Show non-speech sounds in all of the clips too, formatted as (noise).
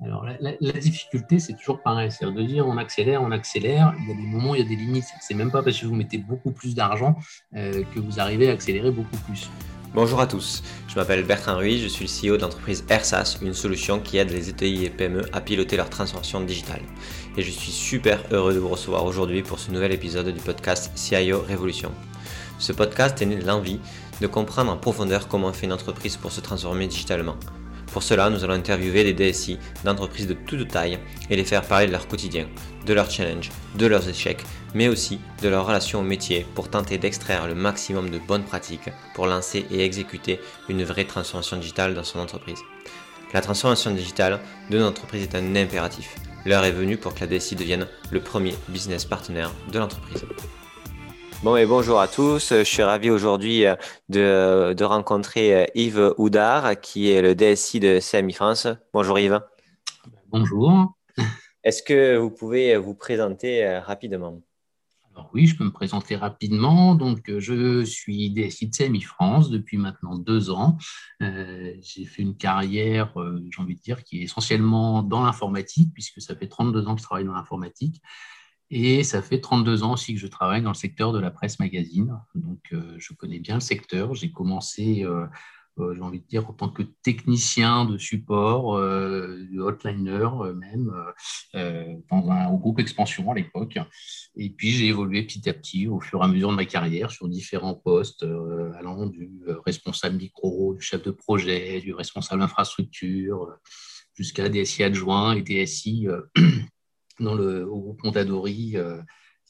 Alors, la, difficulté, c'est toujours pareil. C'est de dire on accélère, on accélère. Il y a des moments, il y a des limites. C'est même pas parce que vous mettez beaucoup plus d'argent euh, que vous arrivez à accélérer beaucoup plus. Bonjour à tous, je m'appelle Bertrand Ruiz, je suis le CEO de l'entreprise une solution qui aide les ETI et PME à piloter leur transformation digitale. Et je suis super heureux de vous recevoir aujourd'hui pour ce nouvel épisode du podcast CIO Révolution. Ce podcast est né l'envie de comprendre en profondeur comment fait une entreprise pour se transformer digitalement pour cela, nous allons interviewer des DSI d'entreprises de toute taille et les faire parler de leur quotidien, de leurs challenges, de leurs échecs, mais aussi de leur relation au métier pour tenter d'extraire le maximum de bonnes pratiques pour lancer et exécuter une vraie transformation digitale dans son entreprise. La transformation digitale de notre entreprise est un impératif. L'heure est venue pour que la DSI devienne le premier business partenaire de l'entreprise. Bon et bonjour à tous. Je suis ravi aujourd'hui euh, de, rencontrer euh, Yves Houdard, qui est le DSI de CMI France. Bonjour Yves. Bonjour. Est-ce que vous pouvez vous présenter euh, rapidement? Alors oui, je peux me présenter rapidement. Donc, je suis DSI de CMI France depuis maintenant deux ans. j'ai fait une carrière, j'ai envie de dire, qui est essentiellement dans l'informatique, puisque ça fait 32 ans que je travaille dans l'informatique. Et ça fait 32 ans aussi que je travaille dans le secteur de la presse magazine. Donc, euh, je connais bien le secteur. J'ai commencé, euh, euh, j'ai envie de dire, en tant que technicien de support, de hotliner même, dans un au groupe Expansion à l'époque. Et puis, j'ai évolué petit à petit au fur et à mesure de ma carrière sur différents postes, allant du responsable micro, du chef de projet, du responsable infrastructure, jusqu'à DSI adjoint et DSI (clears throat) dans le, au groupe Mondadori euh,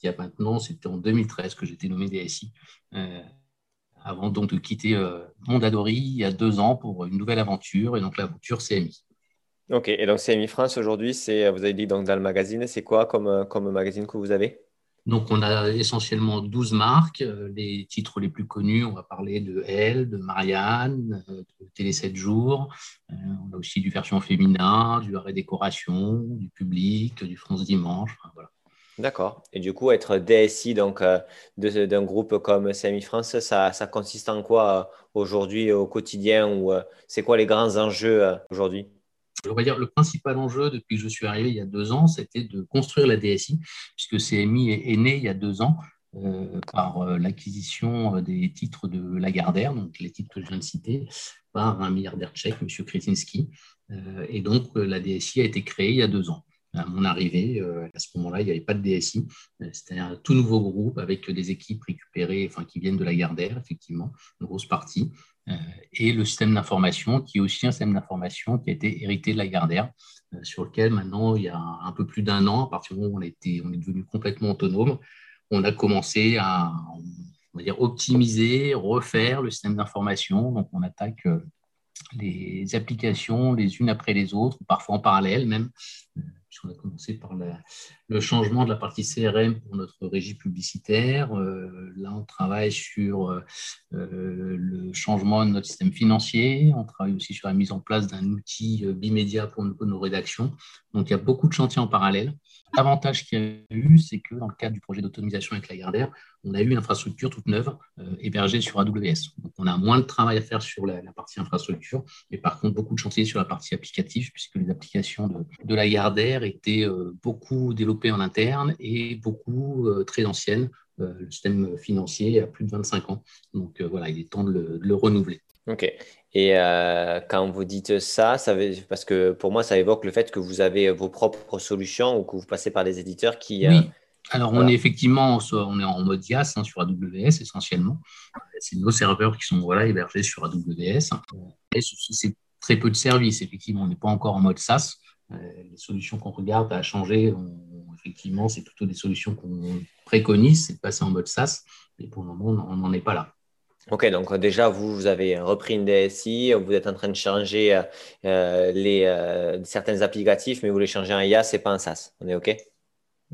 il y a maintenant, c'était en 2013 que j'étais nommé DSI, euh, avant donc de quitter euh, Mondadori il y a deux ans pour une nouvelle aventure, et donc l'aventure CMI. Ok, et donc CMI France aujourd'hui, vous avez dit dans le magazine, c'est quoi comme, comme magazine que vous avez? Donc, on a essentiellement 12 marques. Les titres les plus connus, on va parler de Elle, de Marianne, de Télé 7 jours. On a aussi du version féminin, du arrêt décoration, du public, du France Dimanche. D'accord. Et du coup, être DSI donc euh, d'un groupe comme CMI France, ça, ça consiste en quoi euh, aujourd'hui au quotidien ou euh, c'est quoi les grands enjeux aujourd'hui? Dire, le principal enjeu depuis que je suis arrivé il y a deux ans, c'était de construire la DSI, puisque CMI est, né il y a deux ans euh, par euh, l'acquisition euh, des titres de Lagardère, donc les titres que je viens de citer, par un milliardaire tchèque, M. Kretinsky. et donc, la DSI a été créée il y a deux ans. À mon arrivée, à ce moment-là, il n'y avait pas de DSI. C'était un tout nouveau groupe avec des équipes récupérées, enfin, qui viennent de Lagardère, effectivement, une grosse partie. Euh, et le système d'information, qui est aussi un système d'information qui a été hérité de la Gardère, euh, sur lequel maintenant, il y a un peu plus d'un an, à partir du moment où on, était, on est devenu complètement autonome, on a commencé à dire, optimiser, refaire le système d'information. Donc, on attaque euh, les applications les unes après les autres, parfois en parallèle même, puisqu'on a commencé par le changement de la partie CRM pour notre régie publicitaire. Euh, là, on travaille sur euh, le changement de notre système financier. On travaille aussi sur la mise en place d'un outil euh, bimédia pour nos rédactions. Donc, il y a beaucoup de chantiers en parallèle. L'avantage qu'il y a eu, c'est que dans le cadre du projet d'autonomisation avec la Gardère, on a eu une infrastructure toute neuve euh, hébergée sur AWS. Donc, on a moins de travail à faire sur la, partie infrastructure, mais par contre, beaucoup de chantiers sur la partie applicative, puisque les applications de, de la Gardère étaient euh, beaucoup développées en interne et beaucoup euh, très anciennes. le système financier a plus de 25 ans. Donc, voilà, il est temps de le, de le renouveler. OK. Et euh, quand vous dites ça, ça veut, parce que pour moi, ça évoque le fait que vous avez vos propres solutions ou que vous passez par des éditeurs qui. Euh, Alors, on est effectivement on est en mode IaaS hein, sur AWS essentiellement. C'est nos serveurs qui sont voilà, hébergés sur AWS. Et c'est très peu de services. Effectivement, on n'est pas encore en mode SaaS. Euh, les solutions qu'on regarde à changer, effectivement, c'est plutôt des solutions qu'on préconise, c'est de passer en mode SaaS. Mais pour le moment, on n'en est pas là. Ok, donc déjà, vous, vous avez repris une DSI, vous êtes en train de changer euh, euh, les, euh, certains applicatifs, mais vous les changez en IaaS et pas en SaaS. On est OK?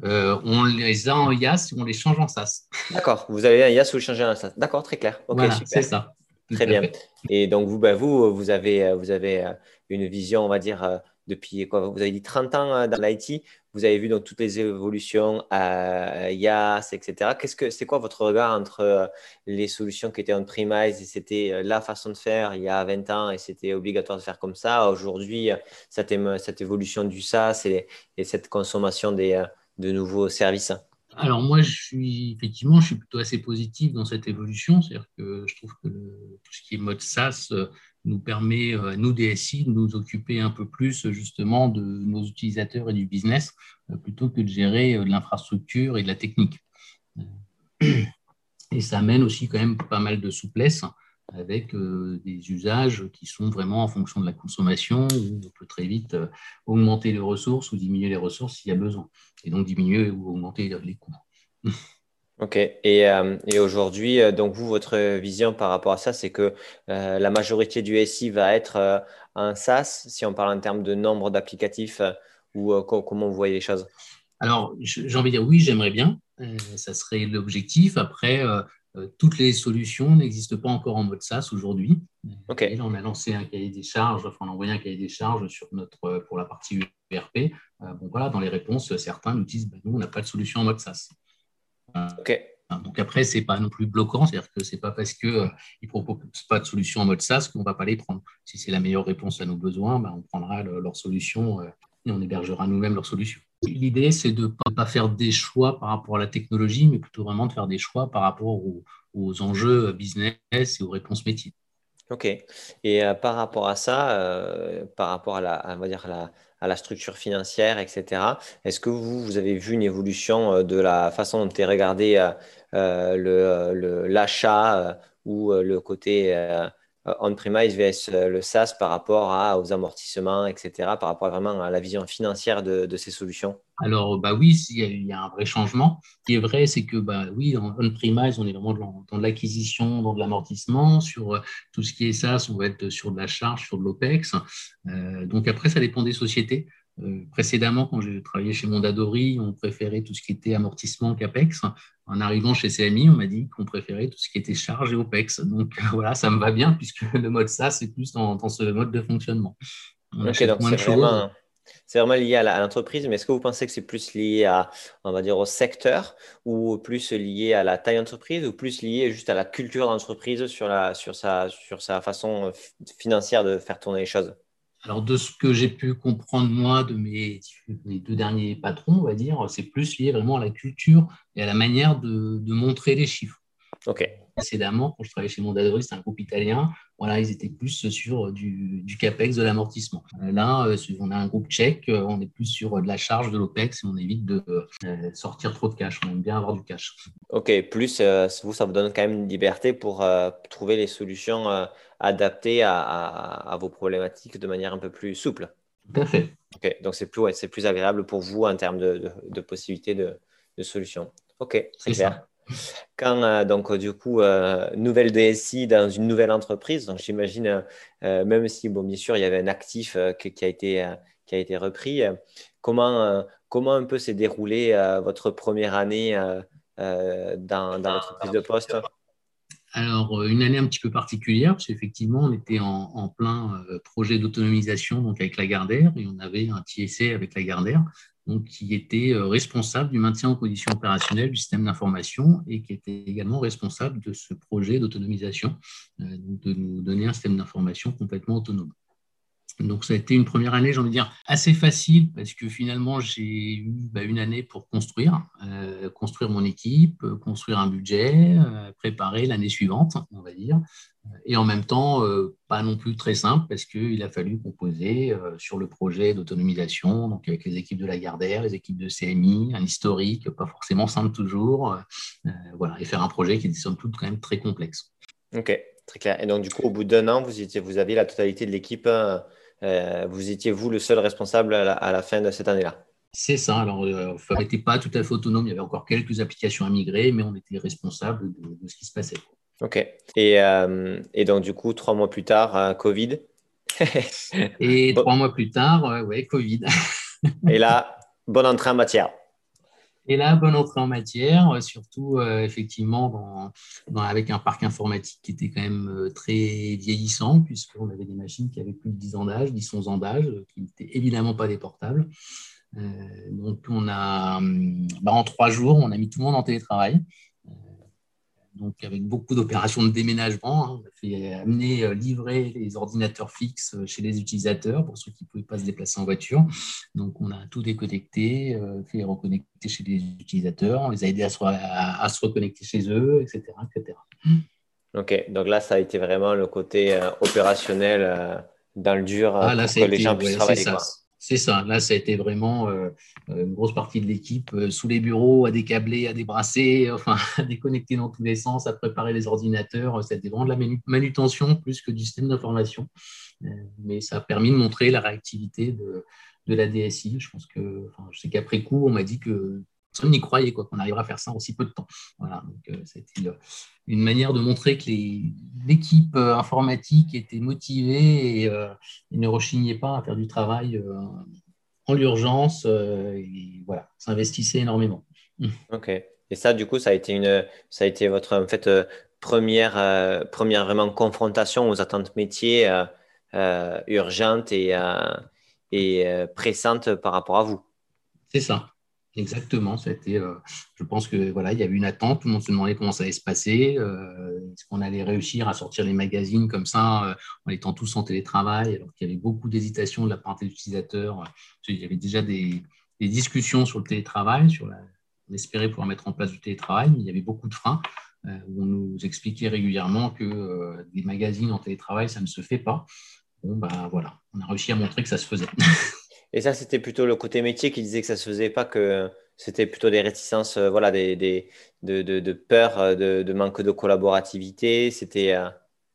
On les a en IaaS et on les change en SaaS. D'accord, vous avez un IaaS ou vous changez en SaaS. D'accord, très clair. Ok, super. C'est ça. Très bien. Et donc, vous, ben, vous, vous avez, vous avez une vision, on va dire, depuis quoi Vous avez dit 30 ans dans l'IT. Vous avez vu donc toutes les évolutions à IaaS, etc. Qu'est-ce que c'est quoi votre regard entre les solutions qui étaient on-premise et c'était la façon de faire il y a 20 ans et c'était obligatoire de faire comme ça? Aujourd'hui, cette, cette, évolution du SaaS et, et cette consommation des, de nouveaux services alors moi, je suis effectivement, je suis plutôt assez positif dans cette évolution. C'est-à-dire que je trouve que tout ce qui est mode SaaS euh, nous permet, euh, nous DSI, de nous occuper un peu plus justement de nos utilisateurs et du business, euh, plutôt que de gérer de l'infrastructure et de la technique. (clears throat) Et ça amène aussi quand même pas mal de souplesse avec des usages qui sont vraiment en fonction de la consommation, où on peut très vite augmenter les ressources ou diminuer les ressources s'il y a besoin et donc diminuer ou augmenter les coûts. (laughs) Ok. Et, euh, et aujourd'hui, euh, donc vous, votre vision par rapport à ça, c'est que euh, la majorité du SI va être un SaaS, si on parle en termes de nombre d'applicatifs, ou comment vous voyez les choses? Alors, j'ai envie de dire oui, j'aimerais bien. ça serait l'objectif. Après, toutes les solutions n'existent pas encore en mode SaaS aujourd'hui. On a lancé un cahier des charges, enfin, on a envoyé un cahier des charges sur notre, pour la partie ERP. bon, voilà, dans les réponses, certains nous disent bah, nous, on n'a pas de solution en mode SaaS. Ok. Donc après, ce n'est pas non plus bloquant, c'est-à-dire que ce n'est pas parce qu'ils euh, ne proposent pas de solution en mode SaaS qu'on ne va pas les prendre. Si c'est la meilleure réponse à nos besoins, ben, on prendra leur solution euh, et on hébergera nous-mêmes leur solution. L'idée, c'est de ne pas faire des choix par rapport à la technologie, mais plutôt vraiment de faire des choix par rapport aux, enjeux business et aux réponses métiers. Ok. Et euh, par rapport à ça, euh, par rapport à la, va dire la, à la structure financière, etc., est-ce que vous, vous avez vu une évolution euh, de la façon dont est regardé l'achat ou le côté on-premise vs le SaaS par rapport à, aux amortissements, etc., par rapport vraiment à la vision financière de, ces solutions alors, bah oui, il y, a un vrai changement. Ce qui est vrai, c'est que, bah oui, on-premise, on est vraiment dans, de l'acquisition, dans de l'amortissement. Sur euh, tout ce qui est SaaS, on va être sur de la charge, sur de l'OPEX. Euh, donc, après, ça dépend des sociétés. Euh, précédemment, quand j'ai travaillé chez Mondadori, on préférait tout ce qui était amortissement qu'APEX. En arrivant chez CMI, on m'a dit qu'on préférait tout ce qui était charge et OPEX. Donc (laughs) voilà, ça me va bien puisque le mode SaaS, c'est plus dans, ce mode de fonctionnement. On donc c'est vraiment, lié à l'entreprise, mais est-ce que vous pensez que c'est plus lié à, on va dire, au secteur ou plus lié à la taille d'entreprise ou plus lié juste à la culture d'entreprise sur, la, sur, sa, sur sa façon financière de faire tourner les choses? Alors, de ce que j'ai pu comprendre, moi, de mes, deux derniers patrons, on va dire, c'est plus lié vraiment à la culture et à la manière de, de montrer les chiffres. OK précédemment, quand je travaillais chez Mondadori, c'était un groupe italien. Voilà, ils étaient plus sur du, du capex, de l'amortissement. Euh, là, euh, on a un groupe tchèque, euh, on est plus sur de la charge, de l'opex, et on évite de sortir trop de cash. On aime bien avoir du cash. Ok, plus vous, ça vous donne quand même une liberté pour trouver les solutions adaptées à, vos problématiques de manière un peu plus souple. Tout à fait. Ok, donc c'est plus, c'est plus agréable pour vous en termes de, de, possibilités de, de solutions. Ok, très clair. Ça. Quand, euh, donc, du coup, euh, nouvelle DSI dans une nouvelle entreprise, donc j'imagine, euh, même si, bon, bien sûr, il y avait un actif qui, a été, qui a été repris, comment, comment un peu s'est déroulée votre première année dans, dans votre prise de poste? Alors, une année un petit peu particulière, parce qu'effectivement, on était en, plein projet d'autonomisation donc avec la Gardère et on avait un TSA avec la Gardère donc, qui était euh, responsable du maintien en condition opérationnelle du système d'information et qui était également responsable de ce projet d'autonomisation, euh, de nous donner un système d'information complètement autonome. Donc, ça a été une première année, j'ai envie de dire, assez facile parce que finalement, j'ai eu bah, une année pour construire, euh, construire mon équipe, construire un budget, préparer l'année suivante, on va dire. Et en même temps, euh, pas non plus très simple parce qu'il a fallu composer euh, sur le projet d'autonomisation, donc avec les équipes de la Gardère, les équipes de CMI, un historique, pas forcément simple toujours, euh, voilà, et faire un projet qui est somme toute quand même très complexe. Ok, très clair. Et donc du coup, au bout d'un an, vous, étiez, vous aviez la totalité de l'équipe, vous étiez vous le seul responsable à la, fin de cette année-là c'est ça. Alors, on n'était pas tout à fait autonome. Il y avait encore quelques applications à migrer, mais on était responsable de, de ce qui se passait. Ok. Et, euh, et, donc, du coup, trois mois plus tard, euh, Covid. et (laughs) trois mois plus tard, euh, ouais, Covid. et là, bonne entrée en matière. Et là, bonne entrée en matière, surtout effectivement avec un parc informatique qui était quand même très vieillissant, puisqu'on avait des machines qui avaient plus de 10 ans d'âge, 10, 11 ans d'âge, qui n'étaient évidemment pas déportables. donc, on a, bah, en trois jours, on a mis tout le monde en télétravail donc avec beaucoup d'opérations de déménagement. Hein. On a fait amener, euh, livrer les ordinateurs fixes euh, chez les utilisateurs pour ceux qui ne pouvaient pas se déplacer en voiture. Donc on a tout déconnecté, euh, fait reconnecter chez les utilisateurs, on les a aidés à se, reconnecter chez eux, etc., etc. Ok, donc là ça a été vraiment le côté opérationnel dans le dur ah, pour que les gens puissent travailler. C'est ça. Là, ça a été vraiment euh, euh, une grosse partie de l'équipe euh, sous les bureaux, à décabler, à débrasser, (laughs) enfin, à déconnecter dans tous les sens, à préparer les ordinateurs. C'était vraiment de la manutention plus que du système d'information. mais ça a permis de montrer la réactivité de, la DSI. Je pense que, enfin, je sais qu'après coup, on m'a dit que personne n'y croyait quoi, qu'on arrivera à faire ça en si peu de temps. Voilà, donc c'était une manière de montrer que l'équipe euh, informatique était motivée euh, et, ne rechignait pas à faire du travail euh, en l'urgence et voilà, s'investissait énormément. Ok. Et ça, du coup, ça a été, une, ça a été votre en fait, première, première vraiment confrontation aux attentes métiers urgentes et, et pressantes par rapport à vous? C'est ça. Exactement, euh, je pense que voilà, il y avait une attente, tout le monde se demandait comment ça allait se passer, euh, est-ce qu'on allait réussir à sortir les magazines comme ça euh, en étant tous en télétravail, alors qu'il y avait beaucoup d'hésitation de la part des utilisateurs. Il y avait déjà des, discussions sur le télétravail, sur on espérait pouvoir mettre en place du télétravail, mais il y avait beaucoup de freins. où on nous expliquait régulièrement que des magazines en télétravail, ça ne se fait pas. Bon, ben voilà, on a réussi à montrer que ça se faisait. (laughs) Et ça, c'était plutôt le côté métier qui disait que ça se faisait pas, que c'était plutôt des réticences, euh, voilà, des, des de, de, peur, euh, de, manque de collaborativité. C'était. Euh,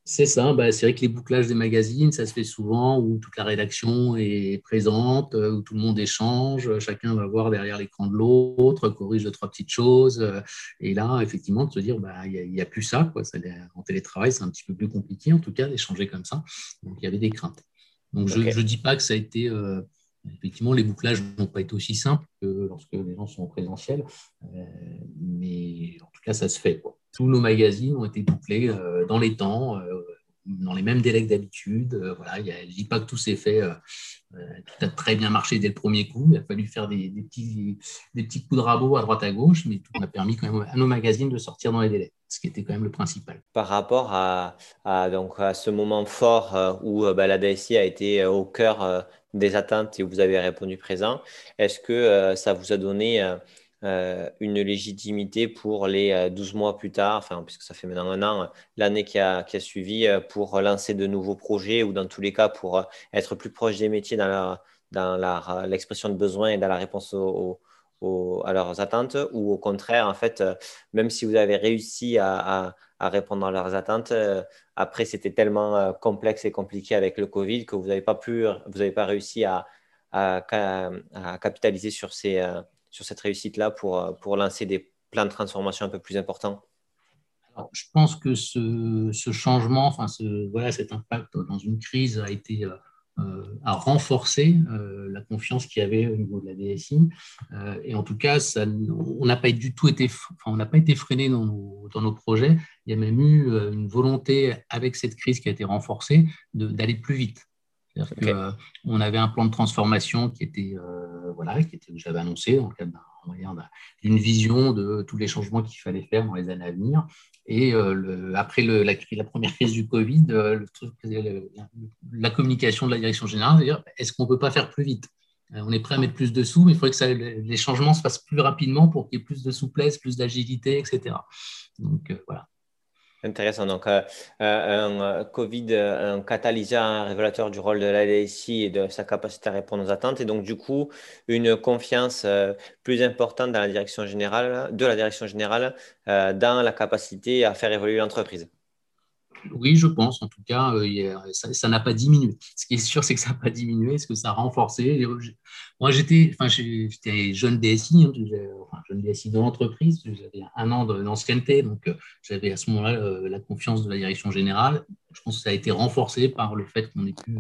c'est ça, bah, c'est vrai que les bouclages des magazines, ça se fait souvent où toute la rédaction est présente, où tout le monde échange, chacun va voir derrière l'écran de l'autre, corrige deux, trois petites choses. Et là, effectivement, de se dire, bah, il n'y a, plus ça, quoi. En télétravail, c'est un petit peu plus compliqué, en tout cas, d'échanger comme ça. Donc, il y avait des craintes. Donc, je ne dis pas que ça a été Effectivement, les bouclages n'ont pas été aussi simples que lorsque les gens sont en présentiel, euh, mais en tout cas, ça se fait. Tous nos magazines ont été bouclés euh, dans les temps, euh, dans les mêmes délais que d'habitude. voilà, je ne dis pas que tout s'est fait, tout a très bien marché dès le premier coup. Il a fallu faire des, petits, des petits coups de rabot à droite à gauche, mais tout a permis quand même à nos magazines de sortir dans les délais ce qui était quand même le principal. Par rapport à, donc, à ce moment fort où bah, la DSI a été au cœur des attentes et où vous avez répondu présent, est-ce que euh, ça vous a donné euh, euh, une légitimité pour les 12 mois plus tard, puisque ça fait maintenant un an, l'année qui a, qui a, suivi, pour lancer de nouveaux projets ou dans tous les cas pour être plus proche des métiers dans dans l'expression de besoins et dans la réponse à leurs attentes ou au contraire, en fait, même si vous avez réussi à, à répondre à leurs attentes, après, c'était tellement euh, complexe et compliqué avec le Covid que vous n'avez pas pas réussi à, à, capitaliser sur, ces, euh, sur cette réussite-là pour, euh, pour lancer des plans de transformation un peu plus importants. Je pense que ce, ce changement, enfin, ce, voilà, cet impact dans une crise a été euh, à renforcer euh, la confiance qu'il y avait au niveau de la DSI. Euh, et en tout cas, ça, on n'a pas du tout été, enfin, on n'a pas été freiné dans nos, dans nos, projets. Il y a même eu une volonté, avec cette crise qui a été renforcée, d'aller plus vite. C'est-à-dire qu'on avait un plan de transformation qui était, voilà, qui était, que j'avais annoncé dans le cadre d'une vision de tous les changements qu'il fallait faire dans les années à venir. Et euh, après le, la, la, première crise du Covid, euh, le, la communication de la direction générale, c'est-à-dire est-ce qu'on ne peut pas faire plus vite? Euh, On est prêt à mettre plus de sous, mais il faudrait que ça, les changements se fassent plus rapidement pour qu'il y ait plus de souplesse, plus d'agilité, etc. Donc. Intéressant. Donc, euh, euh, un euh, Covid, un catalyseur, un révélateur du rôle de la DSI et de sa capacité à répondre aux attentes. Et donc, du coup, une confiance plus importante dans la direction générale, de la direction générale dans la capacité à faire évoluer l'entreprise. Oui, je pense. En tout cas, euh, ça n'a pas diminué. Ce qui est sûr, c'est que ça n'a pas diminué, ce que ça a renforcé. Moi, j'étais enfin, jeune DSI, hein, enfin, jeune DSI de l'entreprise. J'avais un an d'ancienneté, donc euh, j'avais à ce moment-là euh, la confiance de la direction générale. Je pense que ça a été renforcé par le fait qu'on ait pu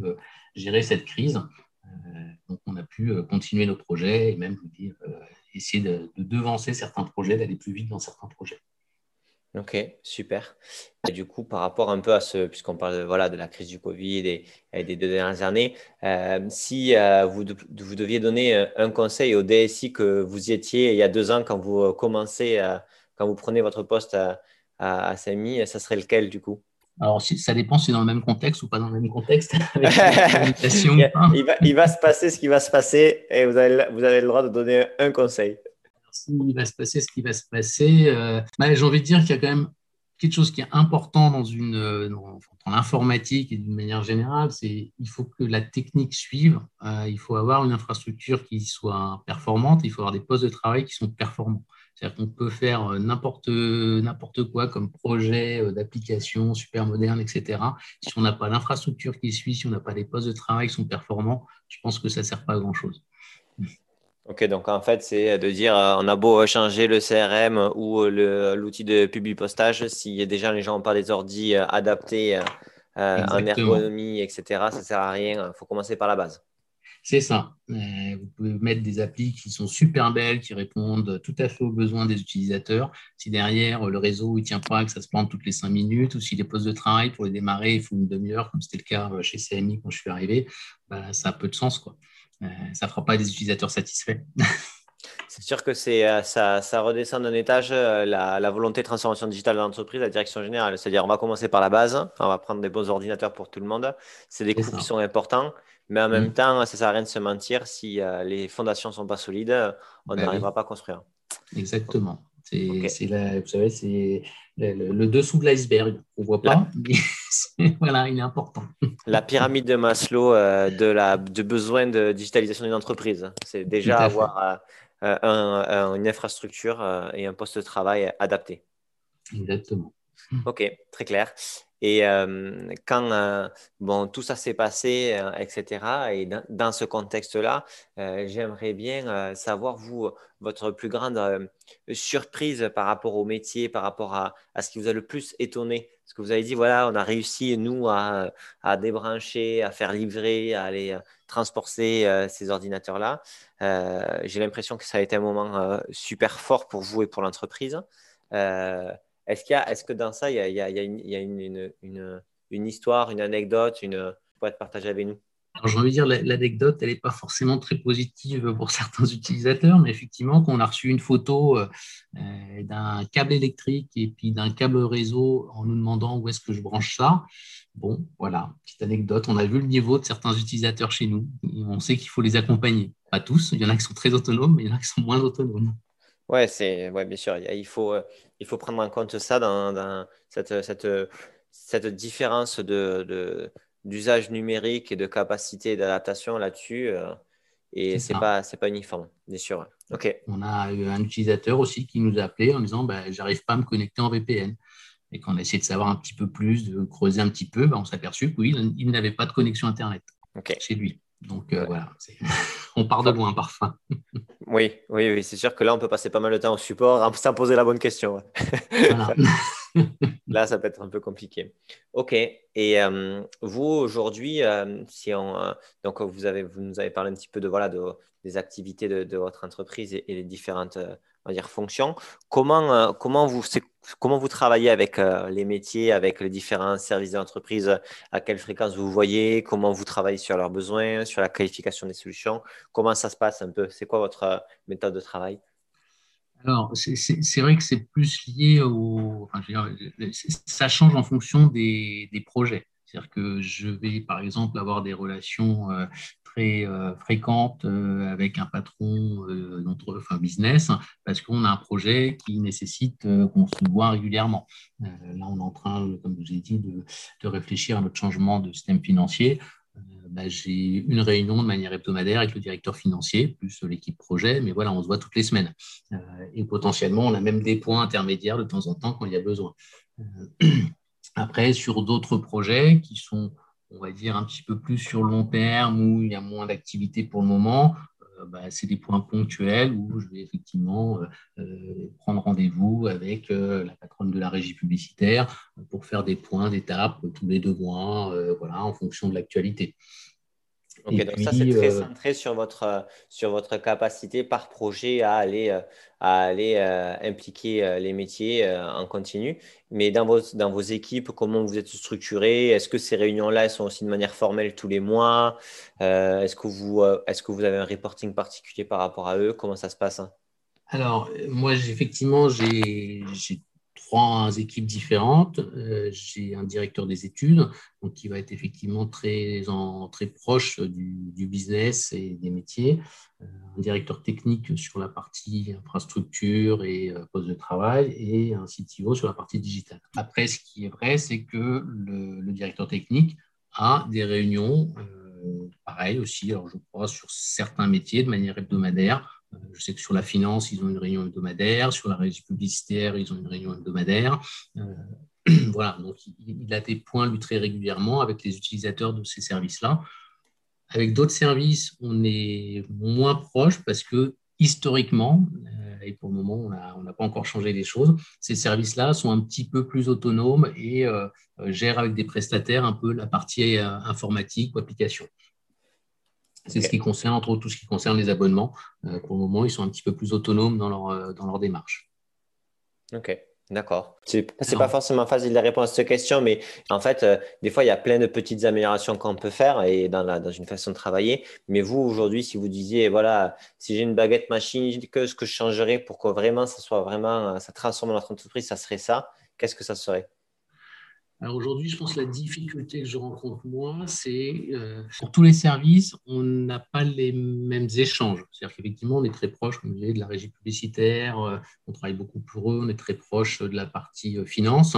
gérer cette crise. donc, on a pu continuer nos projets et même, essayer de, devancer certains projets, d'aller plus vite dans certains projets. Ok, super. Et du coup, par rapport un peu à ce, puisqu'on parle voilà, de la crise du Covid et, des deux dernières années, euh, si euh, vous, vous, deviez donner un conseil au DSI que vous y étiez il y a deux ans quand vous commencez, quand vous prenez votre poste à, à, à CMI, ça serait lequel du coup? Alors, ça dépend si c'est dans le même contexte ou pas dans le même contexte. (laughs) (laughs) il, va, il, va, se passer ce qui va se passer et vous avez, vous avez le droit de donner un conseil. Il va se passer ce qui va se passer, euh, bah, j'ai envie de dire qu'il y a quand même quelque chose qui est important dans, une, euh, dans, l'informatique et d'une manière générale, c'est il faut que la technique suive, euh, il faut avoir une infrastructure qui soit performante, il faut avoir des postes de travail qui sont performants. C'est-à-dire qu'on peut faire n'importe, n'importe quoi comme projet d'application super moderne, etc. Si on n'a pas l'infrastructure qui suit, si on n'a pas les postes de travail qui sont performants, je pense que ça ne sert pas à grand-chose. Ok, donc en fait, c'est de dire euh, on a beau changer le CRM ou l'outil de public postage, si déjà les gens n'ont pas des ordis adaptés en ergonomie, etc., ça ne sert à rien. Il faut commencer par la base. C'est ça. Euh, vous pouvez mettre des applis qui sont super belles, qui répondent tout à fait aux besoins des utilisateurs. Si derrière, le réseau ne tient pas, que ça se plante toutes les cinq minutes, ou si les postes de travail, pour les démarrer, il faut une demi-heure, comme c'était le cas chez CMI quand je suis arrivé, bah, ça a peu de sens. Quoi. Euh, ça ne fera pas des utilisateurs satisfaits. (laughs) C'est sûr que c'est, euh, ça, ça, redescend d'un étage la, volonté de transformation digitale de l'entreprise, la direction générale. C'est-à-dire, on va commencer par la base, on va prendre des bons ordinateurs pour tout le monde. C'est des coûts qui sont importants. Mais en même mm. temps, ça ne sert à rien de se mentir. Si euh, les fondations ne sont pas solides, on ben n'arrivera pas à construire. Exactement. C'est, vous savez, c'est le, dessous de l'iceberg. On ne voit pas, mais (laughs) voilà, il est important. La pyramide de Maslow euh, de, la, de besoin de digitalisation d'une entreprise. C'est déjà avoir euh, une infrastructure et un poste de travail adapté. Exactement. Ok, très clair. Et euh, quand euh, bon, tout ça s'est passé, euh, etc., et dans, ce contexte-là, j'aimerais bien savoir, vous, votre plus grande surprise par rapport au métier, par rapport à, à, ce qui vous a le plus étonné. Parce que vous avez dit, voilà, on a réussi, nous, à, à débrancher, à faire livrer, à aller transporter ces ordinateurs-là. J'ai l'impression que ça a été un moment super fort pour vous et pour l'entreprise. Est-ce est-ce que dans ça, il y a, une, histoire, une anecdote, une pourrait être partagée avec nous? J'ai envie de dire, l'anecdote, elle n'est pas forcément très positive pour (laughs) certains utilisateurs, mais effectivement, quand on a reçu une photo euh, d'un câble électrique et puis d'un câble réseau en nous demandant où est-ce que je branche ça, bon, voilà, petite anecdote, on a vu le niveau de certains utilisateurs chez nous, on sait qu'il faut les accompagner. Pas tous, il y en a qui sont très autonomes, mais il y en a qui sont moins autonomes. Ouais, c'est ouais, bien sûr. Il faut, euh, il faut prendre en compte ça dans, cette, cette, cette, différence de, d'usage numérique et de capacité d'adaptation là-dessus. Euh, et c'est pas c'est pas uniforme, bien sûr. Ok. On a eu un utilisateur aussi qui nous a appelé en disant bah, j'arrive pas à me connecter en VPN. Et quand on a essayé de savoir un petit peu plus, de creuser un petit peu, bah, on s'est aperçu qu'il il n'avait pas de connexion Internet chez lui. Donc euh, voilà, (laughs) on part de loin parfois. (laughs) oui, oui, oui c'est sûr que là, on peut passer pas mal de temps au support (laughs) sans poser la bonne question. (laughs) là, ça peut être un peu compliqué. OK. Et euh, vous, aujourd'hui, euh, si on, donc vous, avez, vous nous avez parlé un petit peu de, voilà, de, des activités de, votre entreprise et, les différentes on va dire, fonctions. Comment, comment, vous, comment vous travaillez avec les métiers, avec les différents services d'entreprise? À quelle fréquence vous voyez? Comment vous travaillez sur leurs besoins, sur la qualification des solutions? Comment ça se passe un peu? C'est quoi votre méthode de travail? Alors, c'est vrai que c'est plus lié au. Ça change en fonction des, des projets. C'est-à-dire que je vais, par exemple, avoir des relations euh, fréquente euh, avec un patron euh, notre enfin, business parce qu'on a un projet qui nécessite qu'on se voit régulièrement. là, on est en train, comme je vous ai dit, de, de réfléchir à notre changement de système financier. Bah, j'ai une réunion de manière hebdomadaire avec le directeur financier, plus l'équipe projet, mais voilà, on se voit toutes les semaines. et potentiellement, on a même des points intermédiaires de temps en temps quand il y a besoin. (clears throat) après, sur d'autres projets qui sont on va dire, un petit peu plus sur long terme, où il y a moins d'activité pour le moment, euh, bah, c'est des points ponctuels où je vais effectivement euh, euh, prendre rendez-vous avec la patronne de la régie publicitaire pour faire des points d'étape tous les deux mois, voilà, en fonction de l'actualité. Ok, donc ça, c'est très centré sur votre, sur votre capacité par projet à aller, à aller impliquer les métiers en continu. Mais dans vos, dans vos équipes, comment vous êtes structuré? Est-ce que ces réunions-là sont aussi de manière formelle tous les mois? Est-ce que, vous, est que vous avez un reporting particulier par rapport à eux? Comment ça se passe hein? Alors, moi, effectivement, j'ai trois équipes différentes. Euh, j'ai un directeur des études, donc qui va être effectivement très, proche du, business et des métiers. Euh, un directeur technique sur la partie infrastructure et euh, poste de travail et un CTO sur la partie digitale. Après, ce qui est vrai, c'est que le, directeur technique a des réunions, pareil aussi, alors je crois, sur certains métiers de manière hebdomadaire je sais que sur la finance, ils ont une réunion hebdomadaire. Sur la régie publicitaire, ils ont une réunion hebdomadaire. Euh, (clears throat) voilà, donc il, a des points, lui, très régulièrement avec les utilisateurs de ces services-là. Avec d'autres services, on est moins proche parce que historiquement, euh, et pour le moment, on n'a pas encore changé les choses, ces services-là sont un petit peu plus autonomes et gèrent avec des prestataires un peu la partie informatique ou application. C'est ce qui concerne, entre autres, tout ce qui concerne les abonnements. Euh, pour le moment, ils sont un petit peu plus autonomes dans leur, euh, dans leur démarche. OK. D'accord. C'est pas forcément facile de répondre à cette question, mais en fait, euh, des fois, il y a plein de petites améliorations qu'on peut faire et dans, la, dans une façon de travailler. Mais vous, aujourd'hui, si vous disiez, voilà, si j'ai une baguette machine, que ce que je changerais pour que vraiment ça soit vraiment, ça transforme notre entreprise, ça serait ça, qu'est-ce que ça serait? Alors aujourd'hui, je pense que la difficulté que je rencontre moi, c'est euh, pour tous les services, on n'a pas les mêmes échanges. C'est-à-dire qu'effectivement, on est très proche, comme vous de la régie publicitaire, euh, on travaille beaucoup pour eux, on est très proche de la partie euh, finance.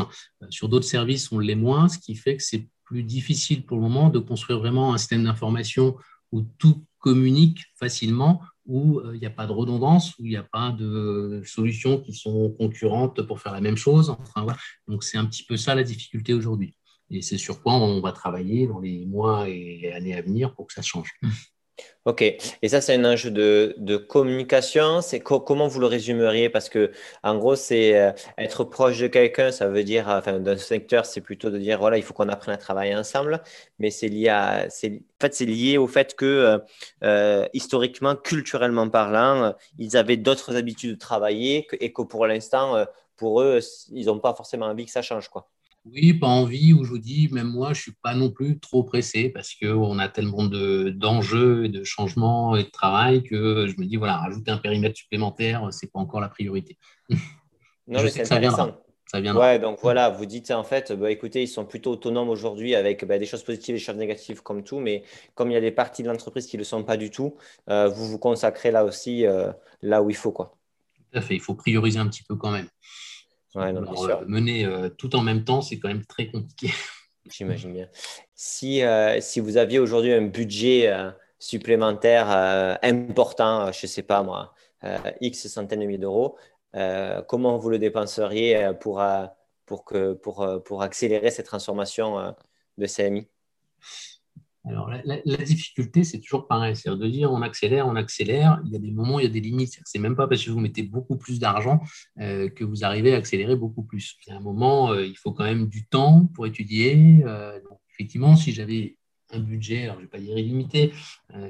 sur d'autres services, on l'est moins, ce qui fait que c'est plus difficile pour le moment de construire vraiment un système d'information où tout communique facilement où euh, il n'y a pas de redondance, où il n'y a pas de solutions qui sont concurrentes pour faire la même chose. Donc, c'est un petit peu ça la difficulté aujourd'hui. Et c'est sur quoi on va travailler dans les mois et années à venir pour que ça change. Ok, et ça c'est un enjeu de, communication. C'est comment vous le résumeriez? Parce que en gros, c'est euh, être proche de quelqu'un, ça veut dire, enfin, d'un secteur, c'est plutôt de dire voilà, il faut qu'on apprenne à travailler ensemble. Mais c'est lié à, en fait, c'est lié au fait que euh, euh, historiquement, culturellement parlant, ils avaient d'autres habitudes de travailler et que pour l'instant, pour eux, ils n'ont pas forcément envie que ça change, quoi. Oui, pas envie, où je vous dis, même moi, je ne suis pas non plus trop pressé parce qu'on a tellement d'enjeux et de changements et de travail que je me dis, voilà, rajouter un périmètre supplémentaire, ce n'est pas encore la priorité. Non, je sais que ça viendra. Ça viendra. Ouais, donc voilà, vous dites en fait, bah, écoutez, ils sont plutôt autonomes aujourd'hui avec bah, des choses positives et des choses négatives comme tout, mais comme il y a des parties de l'entreprise qui ne le sont pas du tout, euh, vous vous consacrez là aussi, euh, là où il faut. Quoi. Tout à fait, il faut prioriser un petit peu quand même. Euh, mener euh, tout en même temps, c'est quand même très compliqué. (laughs) J'imagine bien. Si, euh, si vous aviez aujourd'hui un budget supplémentaire important, je ne sais pas moi, X centaines de milliers d'euros, comment vous le dépenseriez pour, pour, que, pour, pour accélérer cette transformation de CMI alors, la, difficulté, c'est toujours pareil. C'est de dire on accélère, on accélère. Il y a des moments, il y a des limites. C'est même pas parce que vous mettez beaucoup plus d'argent euh, que vous arrivez à accélérer beaucoup plus. Il y a un moment, euh, il faut quand même du temps pour étudier. Euh, effectivement, si j'avais un budget, alors je ne vais pas dire illimité,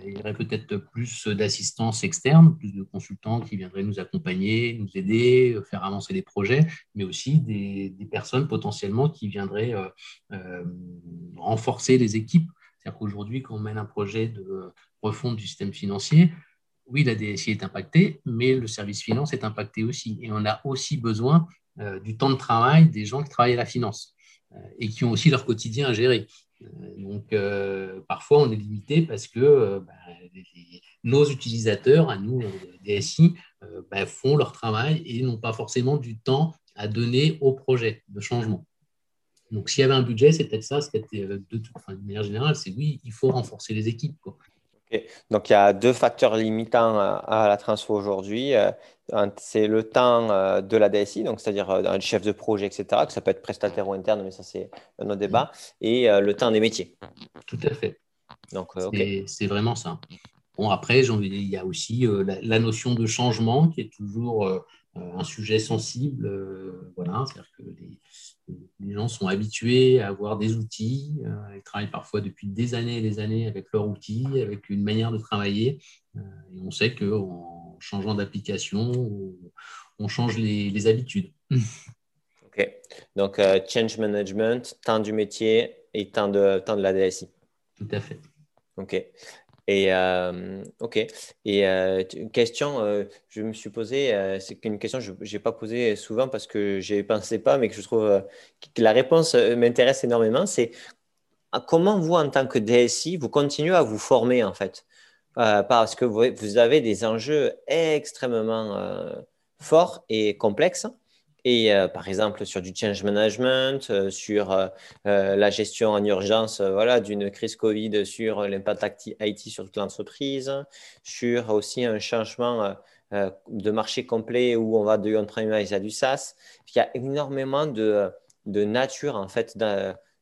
il y aurait peut-être plus d'assistance externe, plus de consultants qui viendraient nous accompagner, nous aider, faire avancer les projets, mais aussi des, des personnes potentiellement qui viendraient renforcer les équipes c'est-à-dire qu'aujourd'hui, quand on mène un projet de refonte du système financier, oui, la DSI est impactée, mais le service finance est impacté aussi. Et on a aussi besoin euh, du temps de travail des gens qui travaillent à la finance euh, et qui ont aussi leur quotidien à gérer. Euh, donc, parfois, on est limité parce que bah, nos utilisateurs, à nous, DSI, bah, font leur travail et n'ont pas forcément du temps à donner au projet de changement. Donc, s'il y avait un budget, c'est peut-être ça, euh, de, toute manière générale, c'est oui, il faut renforcer les équipes. Donc, il y a deux facteurs limitants à, la transfo aujourd'hui. Euh, c'est le temps euh, de la DSI, donc c'est-à-dire un chef de projet, etc., que ça peut être prestataire ou interne, mais ça, c'est un autre débat, et le temps des métiers. Tout à fait. Donc, c'est vraiment ça. Bon, après, il y a aussi la, notion de changement qui est toujours un sujet sensible. voilà, c'est-à-dire que les, les gens sont habitués à avoir des outils. ils travaillent parfois depuis des années et des années avec leurs outils, avec une manière de travailler. et on sait qu'en changeant d'application, on, change les, habitudes. (laughs) OK. Donc, change management, temps du métier et temps de, temps de la DSI. Tout à fait. OK. Et euh, ok. Et euh, une question, euh, je me suis posé, c'est une question que je n'ai pas posée souvent parce que je n'y pensais pas, mais que je trouve que la réponse m'intéresse énormément. C'est comment vous, en tant que DSI, vous continuez à vous former en fait? Parce que vous, avez des enjeux extrêmement forts et complexes. Et euh, par exemple, sur du change management, euh, sur euh, la gestion en urgence voilà, d'une crise Covid, sur l'impact IT sur toute l'entreprise, sur aussi un changement de marché complet où on va de on-premise à du SaaS. Il y a énormément de, de nature, en fait,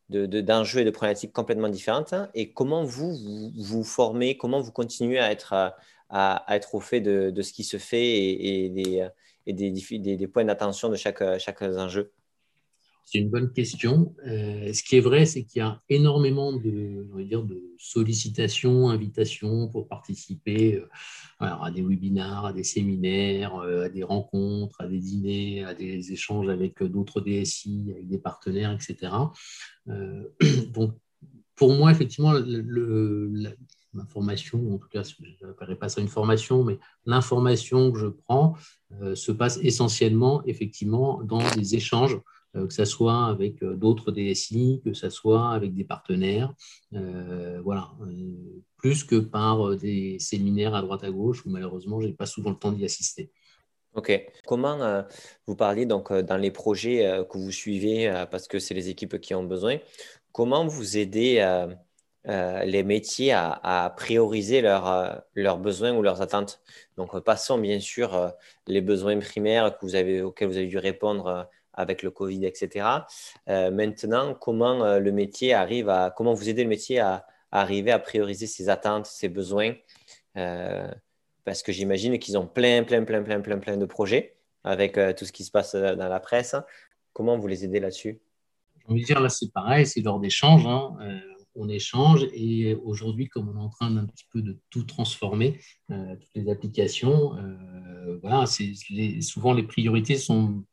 d'enjeux et de problématiques complètement différentes. Et comment vous vous, formez, comment vous continuez à être, à, être au fait de, de, ce qui se fait et, et des et des, points d'attention de chaque, enjeu c'est une bonne question. Euh, ce qui est vrai, c'est qu'il y a énormément de sollicitations, invitations pour participer euh, à des webinars, à des séminaires, euh, à des rencontres, à des dîners, à des échanges avec d'autres DSI, avec des partenaires, etc. (clears throat) donc, pour moi, effectivement, le, ma formation, en tout cas, je n'appellerai pas ça une formation, mais l'information que je prends euh, se passe essentiellement, effectivement, dans des échanges, euh, que ce soit avec euh, d'autres DSI, que ce soit avec des partenaires, voilà, plus que par des séminaires à droite à gauche où malheureusement, je n'ai pas souvent le temps d'y assister. Ok. Comment vous parliez donc dans les projets que vous suivez, parce que c'est les équipes qui ont besoin, comment vous aidez euh, les métiers à, prioriser euh, leurs besoins ou leurs attentes. Donc, euh, passons bien sûr les besoins primaires auxquels vous avez dû répondre avec le Covid, etc. maintenant, comment le métier arrive à, comment vous aidez le métier à, arriver à prioriser ses attentes, ses besoins Parce que j'imagine qu'ils ont plein, plein, plein, plein, plein, plein de projets avec tout ce qui se passe dans la presse. Comment vous les aidez là-dessus? J'ai envie de dire, là, c'est pareil, c'est lors d'échanges. Hein on échange. Et aujourd'hui, comme on est en train d'un petit peu de tout transformer, euh, toutes les applications, euh, voilà, souvent les priorités sont.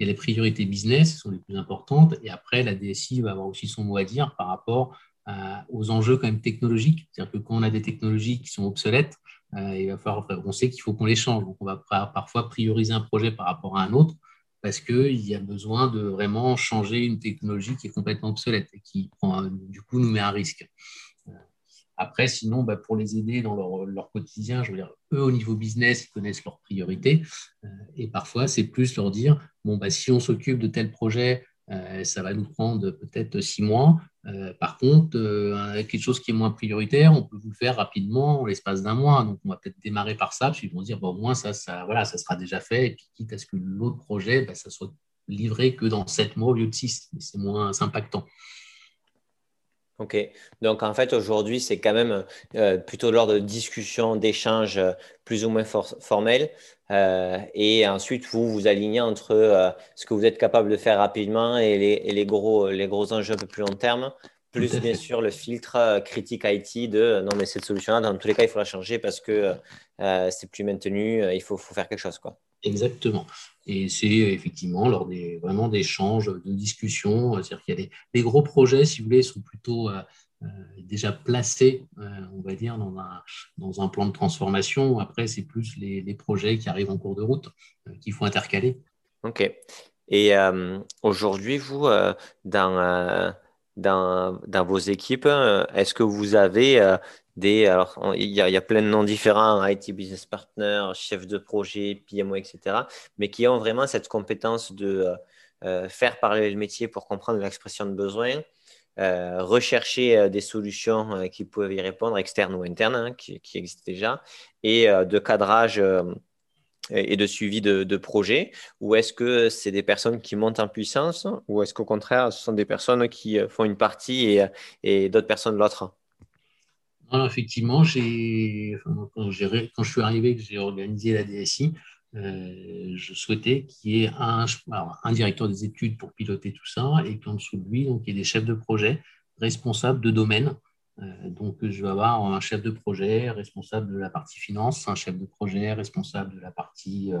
Il y a les priorités business qui sont les plus importantes, et après, la DSI va avoir aussi son mot à dire par rapport aux enjeux quand même technologiques. C'est-à-dire que quand on a des technologies qui sont obsolètes, euh, il on sait qu'il faut qu'on les change. Donc, on va parfois prioriser un projet par rapport à un autre parce qu'il y a besoin de vraiment changer une technologie qui est complètement obsolète et qui, du coup, nous met à risque. Euh, après, sinon, bah, pour les aider dans leur, quotidien, je veux dire, eux, au niveau business, ils connaissent leurs priorités. Euh, et parfois, c'est plus leur dire, bon, bah, si on s'occupe de tel projet euh, ça va nous prendre peut-être six mois. Euh, par contre, euh, quelque chose qui est moins prioritaire, on peut vous le faire rapidement en l'espace d'un mois. Donc, on va peut-être démarrer par ça, puis ils vont dire, bon, au moins, ça, ça, voilà, ça sera déjà fait. Et puis, quitte à ce que l'autre projet, bah, ça soit livré que dans sept mois au lieu de six. C'est moins impactant. Ok, donc en fait aujourd'hui c'est quand même euh, plutôt lors de discussions, d'échanges euh, plus ou moins formels euh, et ensuite vous vous alignez entre ce que vous êtes capable de faire rapidement et les, gros, les gros enjeux un peu plus long terme, plus (laughs) bien sûr le filtre critique IT de non mais cette solution-là dans tous les cas il faut la changer parce que c'est plus maintenu, il faut, faut faire quelque chose quoi. Exactement. Et c'est effectivement lors des vraiment d'échanges, de discussions. C'est-à-dire qu'il y a des, gros projets, si vous voulez, sont plutôt euh, euh, déjà placés, euh, on va dire, dans un, dans un plan de transformation. Après, c'est plus les, les, projets qui arrivent en cours de route qu'il faut intercaler. OK. Et aujourd'hui, vous, dans, dans, vos équipes, est-ce que vous avez des, alors, il y, a, plein de noms différents, IT business partner, chef de projet, PMO, etc., mais qui ont vraiment cette compétence de euh, euh, faire parler le métier pour comprendre l'expression de besoin, euh, rechercher des solutions qui peuvent y répondre, externes ou internes, hein, qui, existent déjà, et de cadrage et de suivi de, de projet Ou est-ce que c'est des personnes qui montent en puissance Ou est-ce qu'au contraire, ce sont des personnes qui font une partie et, et d'autres personnes l'autre? Effectivement, quand, je suis arrivé, que j'ai organisé la DSI, je souhaitais qu'il y ait un, directeur des études pour piloter tout ça et qu'en dessous de lui, donc, il y ait des chefs de projet responsables de domaine euh, donc, je vais avoir un chef de projet responsable de la partie finance, un chef de projet responsable de la partie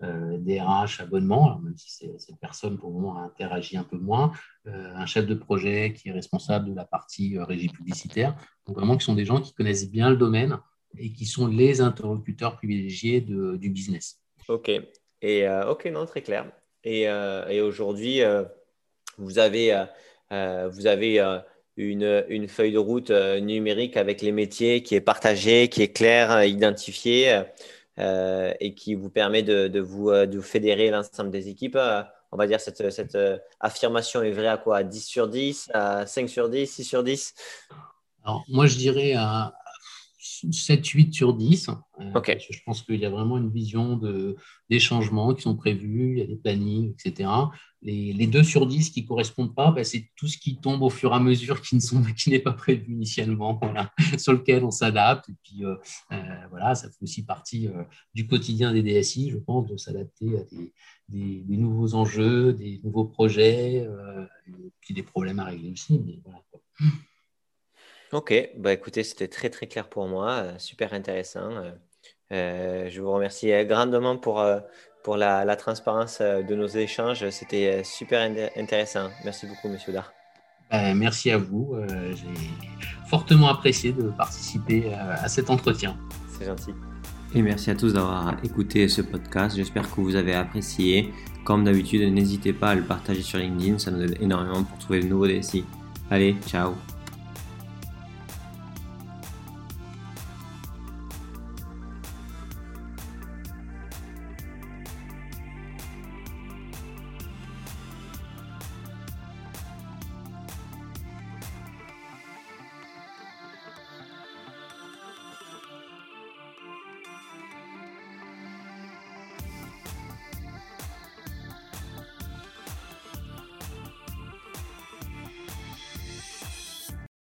DRH, euh, euh, abonnement, même si cette personne pour le moment interagit un peu moins, un chef de projet qui est responsable de la partie régie publicitaire. Donc, vraiment, qui sont des gens qui connaissent bien le domaine et qui sont les interlocuteurs privilégiés du business. Ok, et ok, non, très clair. Et, et aujourd'hui, vous avez, vous avez une, une, feuille de route euh, numérique avec les métiers qui est partagée, qui est claire, euh, identifiée euh, et qui vous permet de, de, vous, de vous fédérer l'ensemble des équipes. on va dire cette, cette affirmation est vraie à quoi? À 10 sur 10, à 5 sur 10, 6 sur 10 Alors, moi, je dirais à 7, 8 sur 10. je pense qu'il y a vraiment une vision de, des changements qui sont prévus, il y a des plannings, etc les, 2 sur 10 qui ne correspondent pas, bah, c'est tout ce qui tombe au fur et à mesure qui n'est pas prévu initialement, (laughs) sur lequel on s'adapte. Et puis euh, euh, voilà, ça fait aussi partie euh, du quotidien des DSI, je pense, de s'adapter à des, nouveaux enjeux, des nouveaux projets, et puis des problèmes à régler aussi. (laughs) Ok, bah écoutez, c'était très très clair pour moi, super intéressant. je vous remercie grandement pour pour la, transparence euh, de nos échanges. C'était euh, super intéressant. Merci beaucoup, Monsieur Dar. Ben, merci à vous. Euh, j'ai fortement apprécié de participer à cet entretien. C'est gentil. Et merci à tous d'avoir écouté ce podcast. J'espère que vous avez apprécié. Comme d'habitude, n'hésitez pas à le partager sur LinkedIn. Ça nous aide énormément pour trouver de nouveaux DSI. Allez, ciao